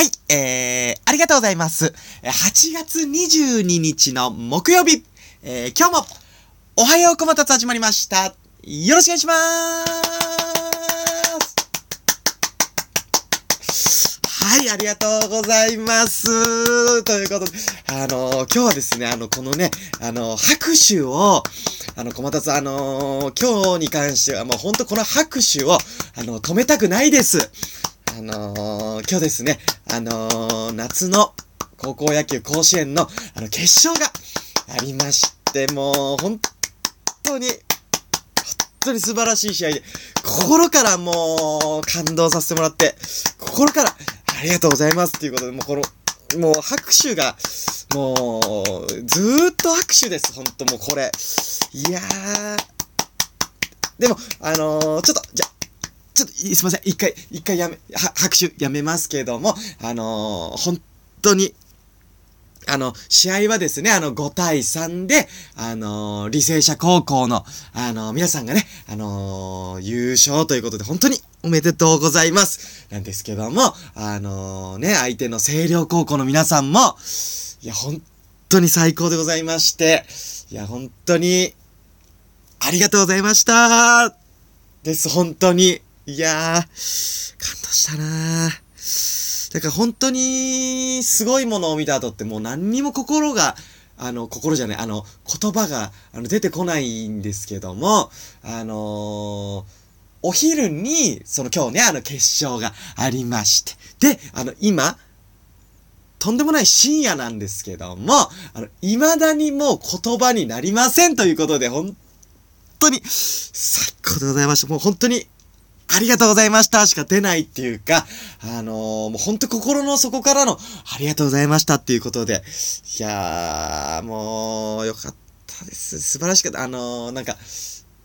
はい、えー、ありがとうございます。8月22日の木曜日、えー、今日も、おはようこまたつ始まりました。よろしくお願いしまーすはい、ありがとうございます。ということで、あのー、今日はですね、あの、このね、あのー、拍手を、あの、小松つ、あのー、今日に関しては、もうほんとこの拍手を、あの、止めたくないです。あのー、今日ですね、あのー、夏の高校野球甲子園の、あの、決勝がありまして、もう、本当に、本当に素晴らしい試合で、心からもう、感動させてもらって、心から、ありがとうございますっていうことで、もうこの、もう拍手が、もう、ずーっと拍手です、ほんともうこれ。いやー。でも、あのー、ちょっと、じゃ、ちょっと、すいません。一回、一回やめ、拍手やめますけども、あのー、本当に、あの、試合はですね、あの、5対3で、あのー、履正社高校の、あのー、皆さんがね、あのー、優勝ということで、本当におめでとうございます。なんですけども、あのね、相手の星稜高校の皆さんも、いや、本当に最高でございまして、いや、本当に、ありがとうございましたです、本当に。いやー、感動したなー。だから本当に、すごいものを見た後ってもう何にも心が、あの、心じゃない、あの、言葉が、あの、出てこないんですけども、あのー、お昼に、その今日ね、あの、決勝がありまして。で、あの、今、とんでもない深夜なんですけども、あの、未だにもう言葉になりませんということで、本当に、最高でございました。もう本当に、ありがとうございましたしか出ないっていうか、あのー、もうほんと心の底からの、ありがとうございましたっていうことで、いやー、もう、よかったです。素晴らしかった。あのー、なんか、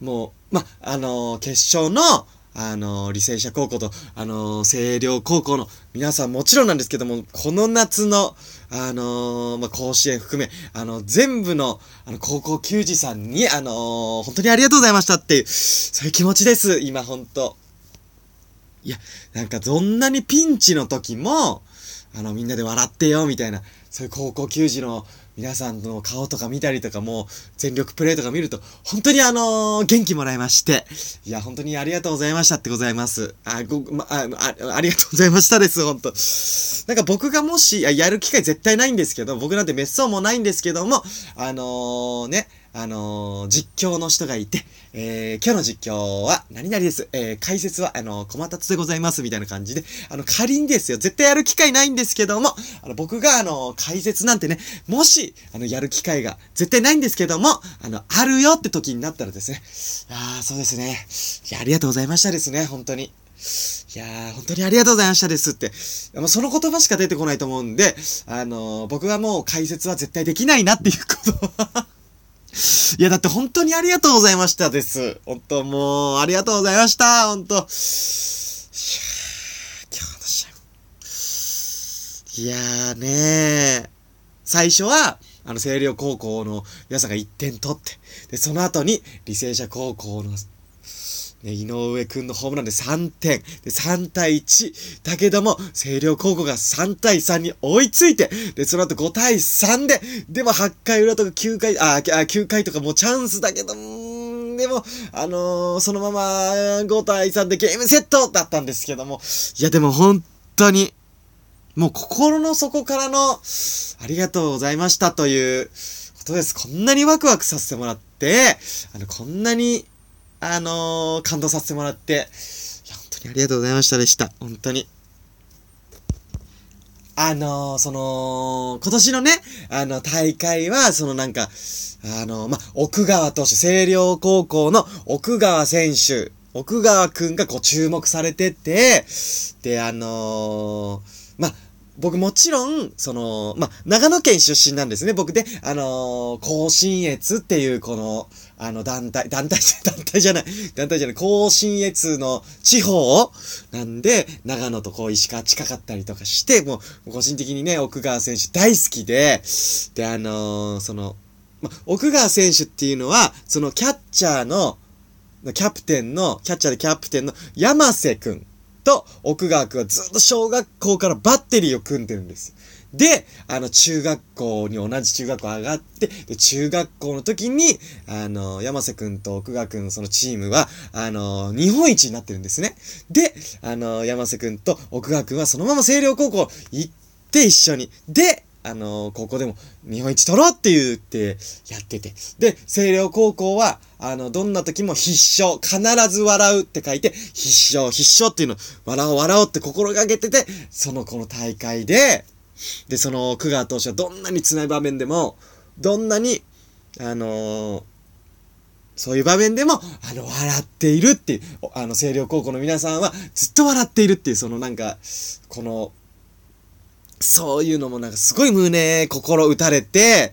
もう、ま、あのー、決勝の、あの、履正社高校と、あの、星稜高校の皆さんもちろんなんですけども、この夏の、あのまあ、甲子園含め、あの、全部の、あの、高校球児さんに、あの本当にありがとうございましたっていう、そういう気持ちです、今、本当いや、なんかどんなにピンチの時も、あの、みんなで笑ってよ、みたいな、そういう高校球児の皆さんの顔とか見たりとかも、全力プレイとか見ると、本当にあのー、元気もらいまして、いや、本当にありがとうございましたってございます。あ、ご、ま、あ、あありがとうございましたです、本当なんか僕がもし、やる機会絶対ないんですけど、僕なんて滅相もないんですけども、あのー、ね、あのー、実況の人がいて、えー、今日の実況は何々です。えー、解説は、あのー、小松でございます、みたいな感じで、あの、仮にですよ、絶対やる機会ないんですけども、あの、僕が、あの、解説なんてね、もし、あの、やる機会が絶対ないんですけども、あの、あるよって時になったらですね、ああ、そうですね。いや、ありがとうございましたですね、本当に。いやー、本当にありがとうございましたですって。もうその言葉しか出てこないと思うんで、あのー、僕はもう解説は絶対できないなっていうこといや、だって本当にありがとうございましたです。本当もう、ありがとうございました。本当いや今日の試合。いやーねー。最初は、あの、星稜高校の皆さんが1点取って、で、その後に、履正社高校のね、井上くんのホームランで3点。で、3対1。だけども、星稜高校が3対3に追いついて、で、その後5対3で、でも8回裏とか9回、あ、あ9回とかもうチャンスだけども、でも、あのー、そのまま5対3でゲームセットだったんですけども、いやでも本当に、もう心の底からの、ありがとうございましたということです。こんなにワクワクさせてもらって、あの、こんなにあのー、感動させてもらって、本当にありがとうございましたでした。本当に。あのー、その、今年のね、あの、大会は、そのなんか、あのー、ま、奥川投手、星稜高校の奥川選手、奥川くんがこう注目されてて、で、あのま、僕もちろん、その、まあ、長野県出身なんですね、僕で、あのー、甲信越っていうこの、あの団体、団体、団体じゃない、団体じゃない、甲信越の地方なんで、長野とこう石川近かったりとかして、もう、個人的にね、奥川選手大好きで、で、あのー、その、ま、奥川選手っていうのは、そのキャッチャーの、キャプテンの、キャッチャーでキャプテンの山瀬くん。と奥川くんはずっと小学校からバッテリーを組んでるんです。で、あの、中学校に同じ中学校上がって、で、中学校の時に、あの、山瀬くんと奥川くんのそのチームは、あの、日本一になってるんですね。で、あの、山瀬くんと奥川くんはそのまま星稜高校行って一緒に。で、あの高校でも日本一取ろうって言ってやってて。で、星稜高校は、あの、どんな時も必勝、必ず笑うって書いて、必勝、必勝っていうの、笑おう笑おうって心がけてて、そのこの大会で、で、その、久川投手はどんなに辛い場面でも、どんなに、あのー、そういう場面でも、あの、笑っているっていう、あの、星稜高校の皆さんはずっと笑っているっていう、そのなんか、この、そういうのもなんかすごい胸、心打たれて、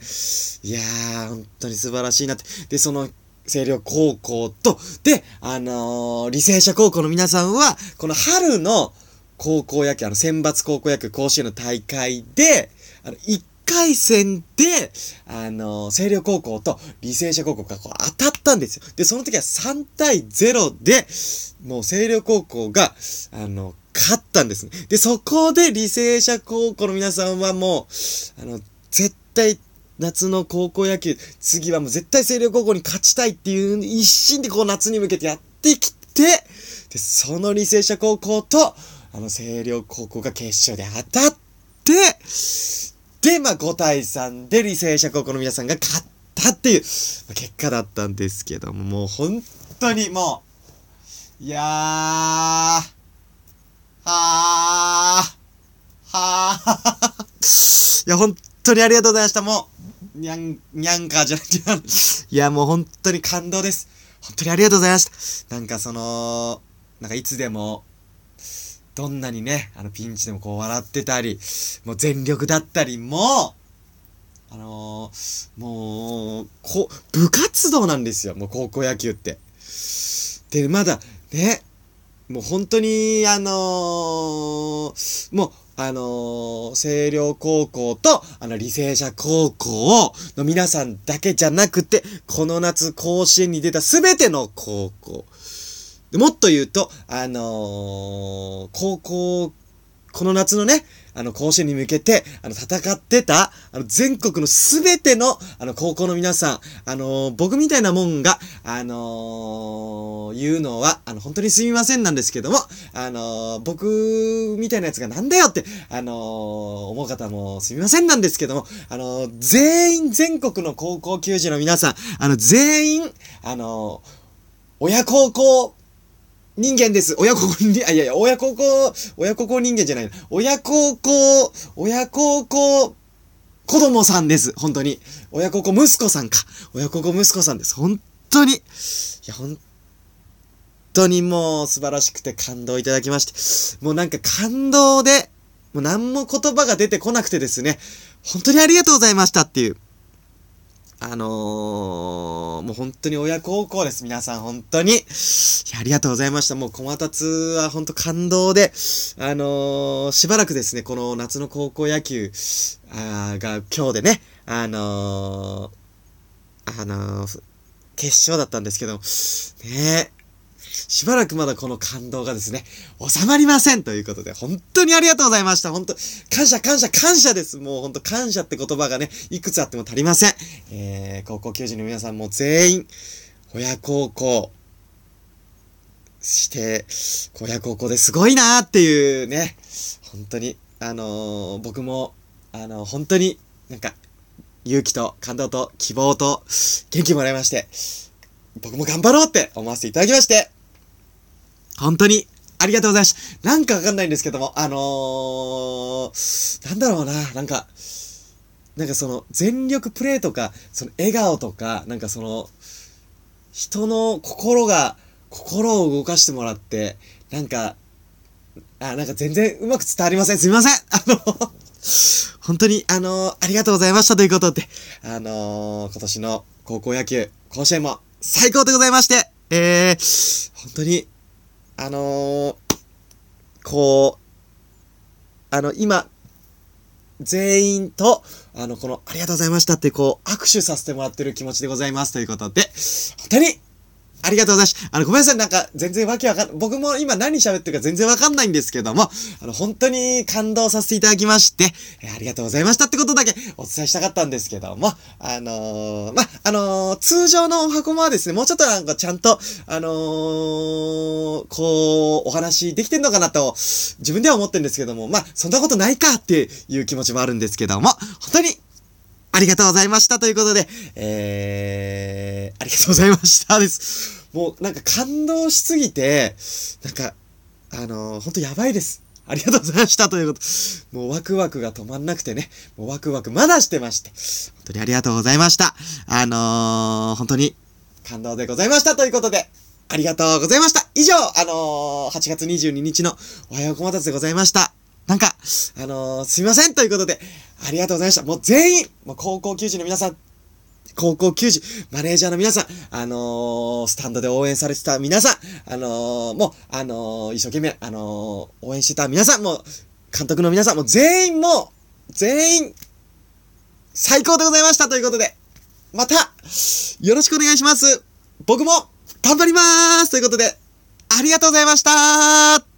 いやー、本当に素晴らしいなって。で、その、星稜高校と、で、あのー、履正社高校の皆さんは、この春の高校野球、あの、選抜高校野球甲子園の大会で、あの、1回戦で、あのー、星稜高校と履正社高校がこう当たったんですよ。で、その時は3対0で、もう星稜高校が、あの、勝ったんですね。で、そこで履正社高校の皆さんはもう、あの、絶対、夏の高校野球、次はもう絶対星稜高校に勝ちたいっていう一心でこう夏に向けてやってきて、で、その履正社高校と、あの星稜高校が決勝で当たって、で、まあ5対3で履正社高校の皆さんが勝ったっていう、まあ、結果だったんですけども、もう本当にもう、いやー、はー。はー。いや、本当にありがとうございました。もう、にゃん、にゃんかじゃなくて、いや、もう本当に感動です。本当にありがとうございました。なんかその、なんかいつでも、どんなにね、あのピンチでもこう笑ってたり、もう全力だったりもう、あのー、もう、こ、部活動なんですよ、もう高校野球って。で、まだ、ね、もう本当に、あのー、もう、あのー、星稜高校と、あの、履正社高校の皆さんだけじゃなくて、この夏甲子園に出たすべての高校。もっと言うと、あのー、高校、この夏のね、あの、甲子園に向けて、あの、戦ってた、あの、全国のすべての、あの、高校の皆さん、あのー、僕みたいなもんが、あのー、言うのは、あの、本当にすみませんなんですけども、あのー、僕みたいなやつがなんだよって、あの思う方もすみませんなんですけども、あの全員全国の高校球児の皆さん、あの、全員、あの親孝行、人間です。親孝行人、あ、いやいや、親孝行、親孝行人間じゃない。親孝行、親孝行、子供さんです。本当に。親孝行息子さんか。親孝行息子さんです。本当に。いや、本当にもう素晴らしくて感動いただきまして。もうなんか感動で、もう何も言葉が出てこなくてですね。本当にありがとうございましたっていう。あのー、もう本当に親孝行です。皆さん、本当に。ありがとうございました。もう、小松は本当感動で、あのー、しばらくですね、この夏の高校野球、あが今日でね、あのー、あの、決勝だったんですけど、ねしばらくまだこの感動がですね、収まりませんということで、本当にありがとうございました。本当感謝感謝感謝です。もう本当感謝って言葉がね、いくつあっても足りません。えー、高校球児の皆さんも全員、親孝行して、親孝行ですごいなーっていうね、本当に、あのー、僕も、あのー、本当になんか、勇気と感動と希望と元気もらいまして、僕も頑張ろうって思わせていただきまして、本当にありがとうございました。なんかわかんないんですけども、あのー、なんだろうな、なんか、なんかその、全力プレイとか、その笑顔とか、なんかその、人の心が、心を動かしてもらって、なんか、あ、なんか全然うまく伝わりません。すみません。あの本当に、あのーありがとうございましたということで、あのー今年の高校野球、甲子園も最高でございまして、えー、本当に、あのー、こう、あの、今、全員と、あの、この、ありがとうございましたって、こう、握手させてもらってる気持ちでございますということで、本当に、りがとうりがとうございます。あの、ごめんなさい、なんか、全然わけわかん、僕も今何喋ってるか全然わかんないんですけども、あの、本当に感動させていただきまして、えー、ありがとうございましたってことだけお伝えしたかったんですけども、あのー、ま、あのー、通常のお箱もはですね、もうちょっとなんかちゃんと、あのー、こう、お話できてんのかなと、自分では思ってるんですけども、ま、そんなことないかっていう気持ちもあるんですけども、本当にありがとうございましたということで、えー、ありがとうございましたです。もうなんか感動しすぎて、なんか、あのー、ほんとやばいです。ありがとうございましたということ。もうワクワクが止まんなくてね、もうワクワクまだしてまして、本当にありがとうございました。あのー、本当に感動でございましたということで、ありがとうございました。以上、あのー、8月22日のおはようこまたつでございました。なんか、あのー、すみませんということで、ありがとうございました。もう全員、もう高校球児の皆さん、高校球児、マネージャーの皆さん、あのー、スタンドで応援されてた皆さん、あのー、もう、あのー、一生懸命、あの応援してた皆さん、もう、監督の皆さん、もう全員もう、全員、最高でございましたということで、また、よろしくお願いします。僕も、頑張りまーすということで、ありがとうございました